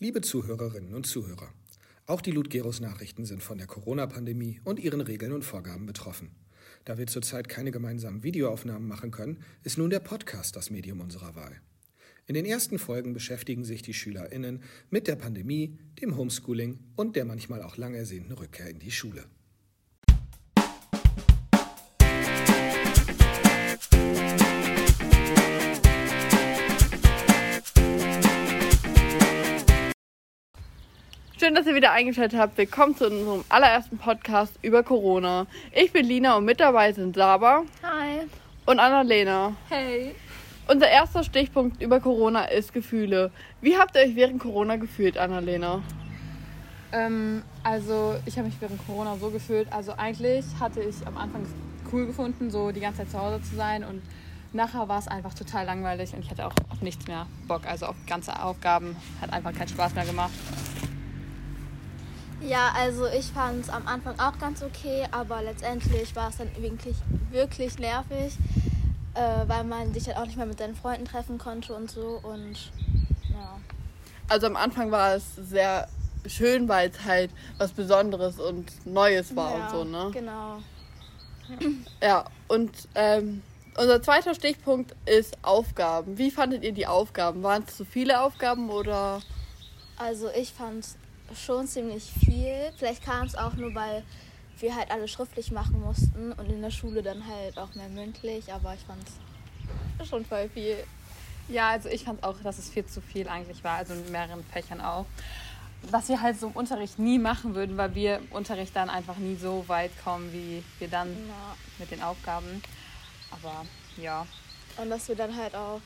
Liebe Zuhörerinnen und Zuhörer, auch die Ludgeros Nachrichten sind von der Corona-Pandemie und ihren Regeln und Vorgaben betroffen. Da wir zurzeit keine gemeinsamen Videoaufnahmen machen können, ist nun der Podcast das Medium unserer Wahl. In den ersten Folgen beschäftigen sich die SchülerInnen mit der Pandemie, dem Homeschooling und der manchmal auch lang ersehnten Rückkehr in die Schule. Schön, dass ihr wieder eingeschaltet habt. Willkommen zu unserem allerersten Podcast über Corona. Ich bin Lina und mit dabei sind Saba Hi. und Annalena. Hey. Unser erster Stichpunkt über Corona ist Gefühle. Wie habt ihr euch während Corona gefühlt, Annalena? Ähm, also ich habe mich während Corona so gefühlt. Also eigentlich hatte ich am Anfang es cool gefunden, so die ganze Zeit zu Hause zu sein und nachher war es einfach total langweilig und ich hatte auch auf nichts mehr Bock. Also auf ganze Aufgaben hat einfach keinen Spaß mehr gemacht. Ja, also ich fand es am Anfang auch ganz okay, aber letztendlich war es dann wirklich, wirklich nervig, äh, weil man sich halt auch nicht mehr mit seinen Freunden treffen konnte und so und ja. Also am Anfang war es sehr schön, weil es halt was Besonderes und Neues war ja, und so, ne? Genau. Ja, und ähm, unser zweiter Stichpunkt ist Aufgaben. Wie fandet ihr die Aufgaben? Waren es zu viele Aufgaben oder? Also ich fand schon ziemlich viel. Vielleicht kam es auch nur, weil wir halt alle schriftlich machen mussten und in der Schule dann halt auch mehr mündlich, aber ich fand es schon voll viel. Ja, also ich fand auch, dass es viel zu viel eigentlich war, also in mehreren Fächern auch. Was wir halt so im Unterricht nie machen würden, weil wir im Unterricht dann einfach nie so weit kommen, wie wir dann Ja. mit den Aufgaben. Aber ja. Und dass wir dann halt auch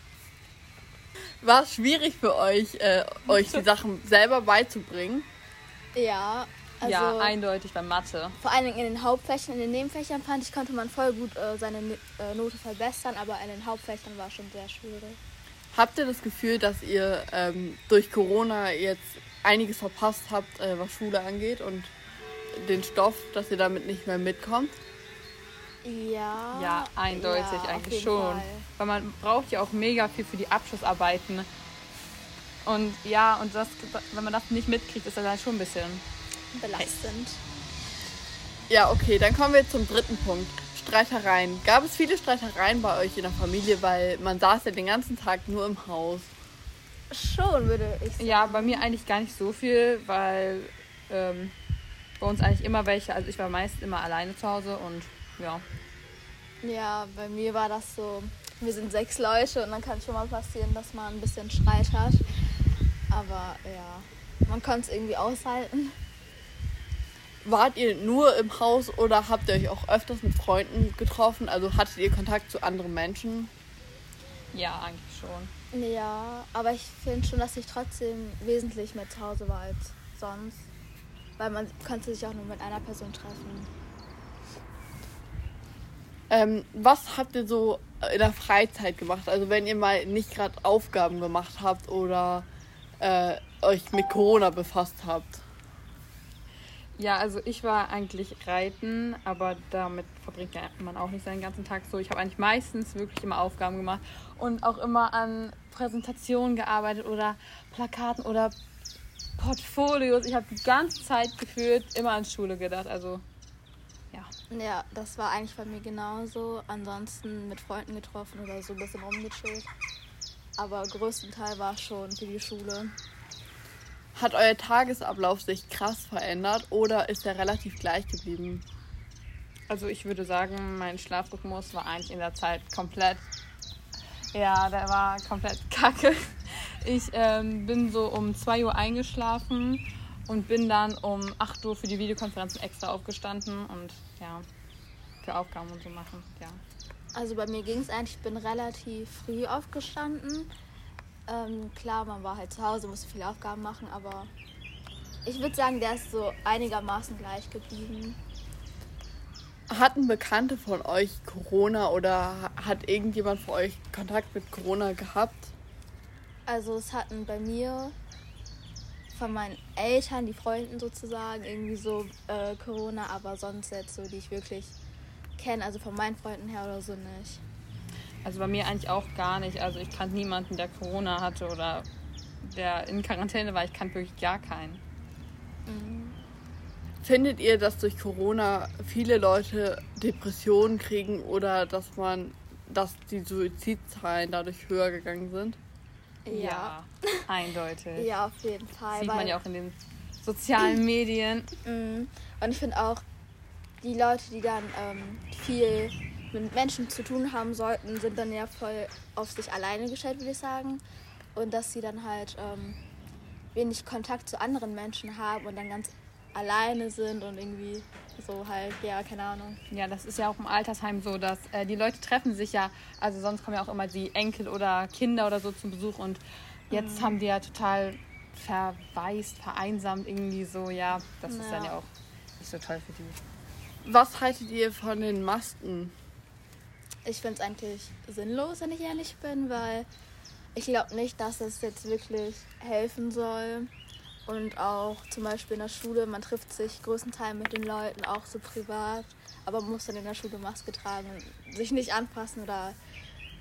War es schwierig für euch, äh, euch die Sachen selber beizubringen? Ja, also ja, eindeutig bei Mathe. vor allen Dingen in den Hauptfächern, in den Nebenfächern fand ich, konnte man voll gut äh, seine Ne- äh, Note verbessern, aber in den Hauptfächern war es schon sehr schwierig. Habt ihr das Gefühl, dass ihr ähm, durch Corona jetzt einiges verpasst habt, äh, was Schule angeht und den Stoff, dass ihr damit nicht mehr mitkommt? Ja. Ja, eindeutig ja, eigentlich schon. Fall. Weil man braucht ja auch mega viel für die Abschlussarbeiten. Und ja, und das, wenn man das nicht mitkriegt, ist das halt schon ein bisschen. Belastend. Ja, okay, dann kommen wir zum dritten Punkt. Streitereien. Gab es viele Streitereien bei euch in der Familie, weil man saß ja den ganzen Tag nur im Haus? Schon, würde ich sagen. Ja, bei mir eigentlich gar nicht so viel, weil ähm, bei uns eigentlich immer welche. Also ich war meist immer alleine zu Hause und ja. Ja, bei mir war das so, wir sind sechs Leute und dann kann schon mal passieren, dass man ein bisschen Streit hat. Aber ja, man konnte es irgendwie aushalten. Wart ihr nur im Haus oder habt ihr euch auch öfters mit Freunden getroffen? Also hattet ihr Kontakt zu anderen Menschen? Ja, eigentlich schon. Ja, aber ich finde schon, dass ich trotzdem wesentlich mehr zu Hause war als sonst. Weil man konnte sich auch nur mit einer Person treffen. Ähm, was habt ihr so in der Freizeit gemacht? Also wenn ihr mal nicht gerade Aufgaben gemacht habt oder äh, euch mit Corona befasst habt? Ja, also ich war eigentlich reiten, aber damit verbringt man auch nicht seinen ganzen Tag so. Ich habe eigentlich meistens wirklich immer Aufgaben gemacht und auch immer an Präsentationen gearbeitet oder Plakaten oder Portfolios. Ich habe die ganze Zeit gefühlt immer an Schule gedacht. Also ja. Ja, das war eigentlich bei mir genauso. Ansonsten mit Freunden getroffen oder so ein bisschen rumgechillt. Aber größten Teil war schon für die Schule. Hat euer Tagesablauf sich krass verändert oder ist er relativ gleich geblieben? Also ich würde sagen, mein Schlafrhythmus war eigentlich in der Zeit komplett. Ja, der war komplett kacke. Ich ähm, bin so um 2 Uhr eingeschlafen und bin dann um 8 Uhr für die Videokonferenzen extra aufgestanden und ja, für Aufgaben und so machen. Ja. Also bei mir ging es eigentlich, ich bin relativ früh aufgestanden. Ähm, klar, man war halt zu Hause, musste viele Aufgaben machen, aber ich würde sagen, der ist so einigermaßen gleich geblieben. Hatten Bekannte von euch Corona oder hat irgendjemand von euch Kontakt mit Corona gehabt? Also es hatten bei mir von meinen Eltern, die Freunden sozusagen, irgendwie so äh, Corona, aber sonst jetzt so, die ich wirklich kenne, also von meinen Freunden her oder so nicht. Also bei mir eigentlich auch gar nicht. Also ich kannte niemanden, der Corona hatte oder der in Quarantäne war. Ich kannte wirklich gar keinen. Findet ihr, dass durch Corona viele Leute Depressionen kriegen oder dass man, dass die Suizidzahlen dadurch höher gegangen sind? Ja. eindeutig. Ja, auf jeden Fall. Sieht weil, man ja auch in den sozialen Medien. Mhm. Und ich finde auch, die Leute, die dann ähm, viel mit Menschen zu tun haben sollten, sind dann ja voll auf sich alleine gestellt, würde ich sagen. Und dass sie dann halt ähm, wenig Kontakt zu anderen Menschen haben und dann ganz alleine sind und irgendwie so halt, ja, keine Ahnung. Ja, das ist ja auch im Altersheim so, dass äh, die Leute treffen sich ja, also sonst kommen ja auch immer die Enkel oder Kinder oder so zum Besuch und jetzt haben die ja total verwaist, vereinsamt irgendwie so, ja, das ist dann Ja. ja auch nicht so toll für die. Was haltet ihr von den Masken? Ich finde es eigentlich sinnlos, wenn ich ehrlich bin, weil ich glaube nicht, dass es jetzt wirklich helfen soll. Und auch zum Beispiel in der Schule, man trifft sich größtenteils mit den Leuten, auch so privat, aber muss dann in der Schule Maske tragen und sich nicht anfassen oder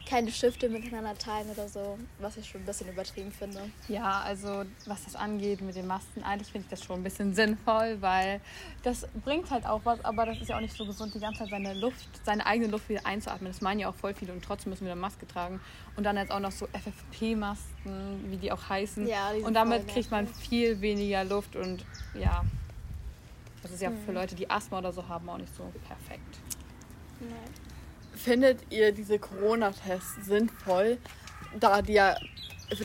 keine Stifte miteinander teilen oder so, was ich schon ein bisschen übertrieben finde. Ja, also was das angeht mit den Masken, eigentlich finde ich das schon ein bisschen sinnvoll, weil das bringt halt auch was, aber das ist ja auch nicht so gesund, die ganze Zeit seine Luft, seine eigene Luft wieder einzuatmen. Das meinen ja auch voll viele und trotzdem müssen wir eine Maske tragen. Und dann jetzt auch noch so FFP-Masken, wie die auch heißen. Ja, die und damit kriegt man viel weniger Luft und ja, das ist ja für Leute, die Asthma oder so haben, auch nicht so perfekt. Findet ihr diese Corona-Tests sinnvoll, da die ja,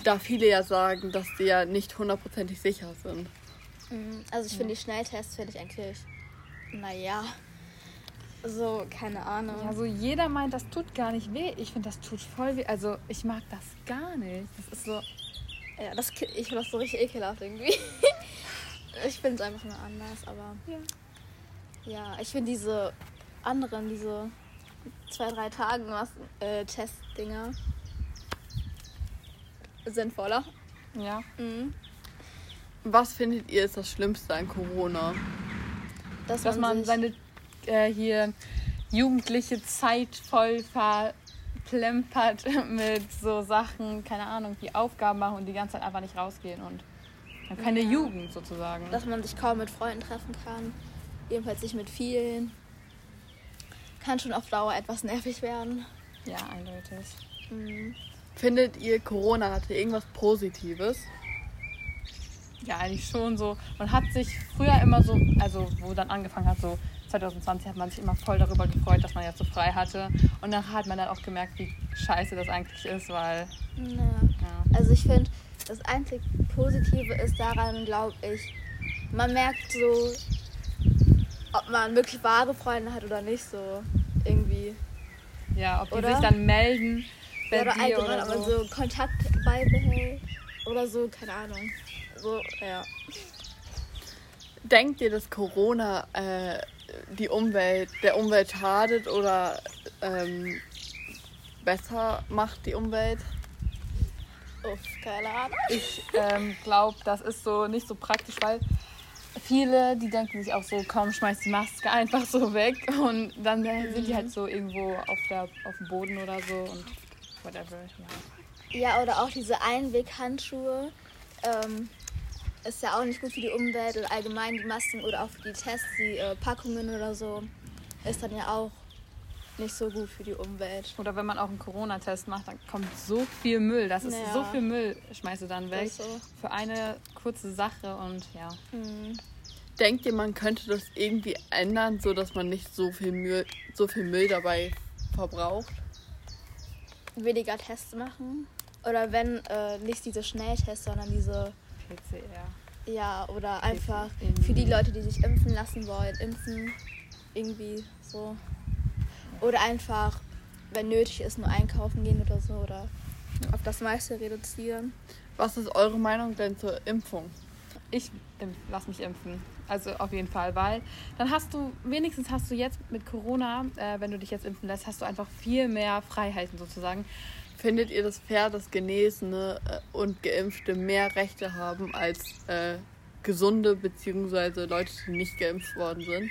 da viele ja sagen, dass die ja nicht hundertprozentig sicher sind? Mhm, Also ich finde die Schnelltests finde ich eigentlich, naja, so, keine Ahnung. Ja, so jeder meint, das tut gar nicht weh. Ich finde, das tut voll weh. Also ich mag das gar nicht. Das ist so, Ja, das, ich finde das so richtig ekelhaft irgendwie. ich finde es einfach nur anders, aber. Ja. Ja, ich finde diese anderen, diese zwei, drei Tagen was äh, Testdinger sinnvoller. ja. Mhm. Was findet ihr ist das Schlimmste an Corona? Dass, dass man sich, seine äh, hier jugendliche Zeit voll verplempert mit so Sachen, keine Ahnung, die Aufgaben machen und die ganze Zeit einfach nicht rausgehen und keine Ja. Jugend sozusagen. dass man sich kaum mit Freunden treffen kann. Jedenfalls nicht mit vielen. Kann schon auf Dauer etwas nervig werden. ja, eindeutig. Mhm. Findet ihr Corona hatte irgendwas Positives? Ja, eigentlich schon so. Man hat sich früher immer so, also wo dann angefangen hat, so 2020 hat man sich immer voll darüber gefreut, dass man jetzt so frei hatte. Und dann hat man dann auch gemerkt, wie scheiße das eigentlich ist, weil, Ja. ja. Also ich finde, das einzig Positive ist daran, glaube ich, man merkt so, ob man wirklich wahre Freunde hat oder nicht so. Irgendwie. Ja, ob die Oder? sich dann melden, bei Ja, oder oder so. so Kontakt beibehält. Oder so, keine Ahnung. So, ja. Denkt ihr, dass Corona äh, die Umwelt, der Umwelt schadet oder ähm, besser macht die Umwelt? Uff, keine Ahnung. Ich ähm, glaube, das ist so nicht so praktisch, weil viele, die denken sich auch so, komm, schmeiß die Maske einfach so weg und dann sind die halt so irgendwo auf, der, auf dem Boden oder so und whatever. Ja. Ja, oder auch diese Einweghandschuhe. Ähm, ist ja auch nicht gut für die Umwelt und allgemein die Masken oder auch für die Tests, die äh, Packungen oder so. Ist dann ja auch nicht so gut für die Umwelt. Oder wenn man auch einen Corona-Test macht, dann kommt so viel Müll. Das ist Ja. so viel Müll, schmeißt du dann weg. so. Für eine kurze Sache und ja. Mhm. Denkt ihr, man könnte das irgendwie ändern, so dass man nicht so viel Müll, so viel Müll dabei verbraucht? Weniger Tests machen. Oder wenn äh, nicht diese Schnelltests, sondern diese, PCR. ja, oder einfach für die Leute, die sich impfen lassen wollen, impfen. Irgendwie so. Oder einfach, wenn nötig ist, nur einkaufen gehen oder so. Oder auf das meiste reduzieren. Was ist eure Meinung denn zur Impfung? Ich lass mich impfen. Also auf jeden Fall, weil dann hast du, wenigstens hast du jetzt mit Corona, äh, wenn du dich jetzt impfen lässt, hast du einfach viel mehr Freiheiten sozusagen. Findet ihr das fair, dass Genesene äh, und Geimpfte mehr Rechte haben als äh, Gesunde bzw. Leute, die nicht geimpft worden sind?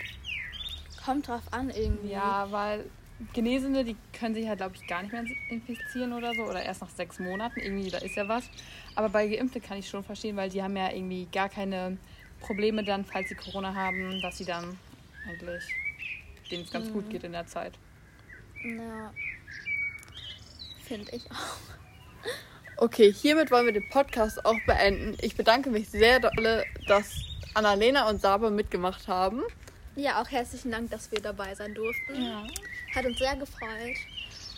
Kommt drauf an irgendwie. Ja, weil Genesene, die können sich halt, glaube ich, gar nicht mehr infizieren oder so. Oder erst nach sechs Monaten. Irgendwie, da ist ja was. Aber bei Geimpfte kann ich schon verstehen, weil die haben ja irgendwie gar keine Probleme dann, falls sie Corona haben, dass sie dann eigentlich denen es ganz mhm. gut geht in der Zeit. Ja. Finde ich auch. Okay, hiermit wollen wir den Podcast auch beenden. Ich bedanke mich sehr dolle, dass Annalena und Saba mitgemacht haben. Ja, auch herzlichen Dank, dass wir dabei sein durften. Ja. Hat uns sehr gefreut,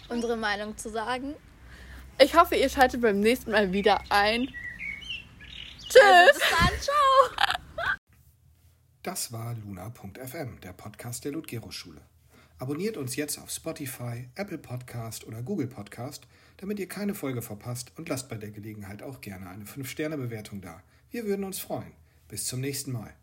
unsere Meinung zu sagen. Ich hoffe, ihr schaltet beim nächsten Mal wieder ein. Tschüss! Also bis dann, ciao! Das war Luna.fm, der Podcast der Ludgero-Schule. Abonniert uns jetzt auf Spotify, Apple Podcast oder Google Podcast, damit ihr keine Folge verpasst und lasst bei der Gelegenheit auch gerne eine 5-Sterne-Bewertung da. Wir würden uns freuen. Bis zum nächsten Mal.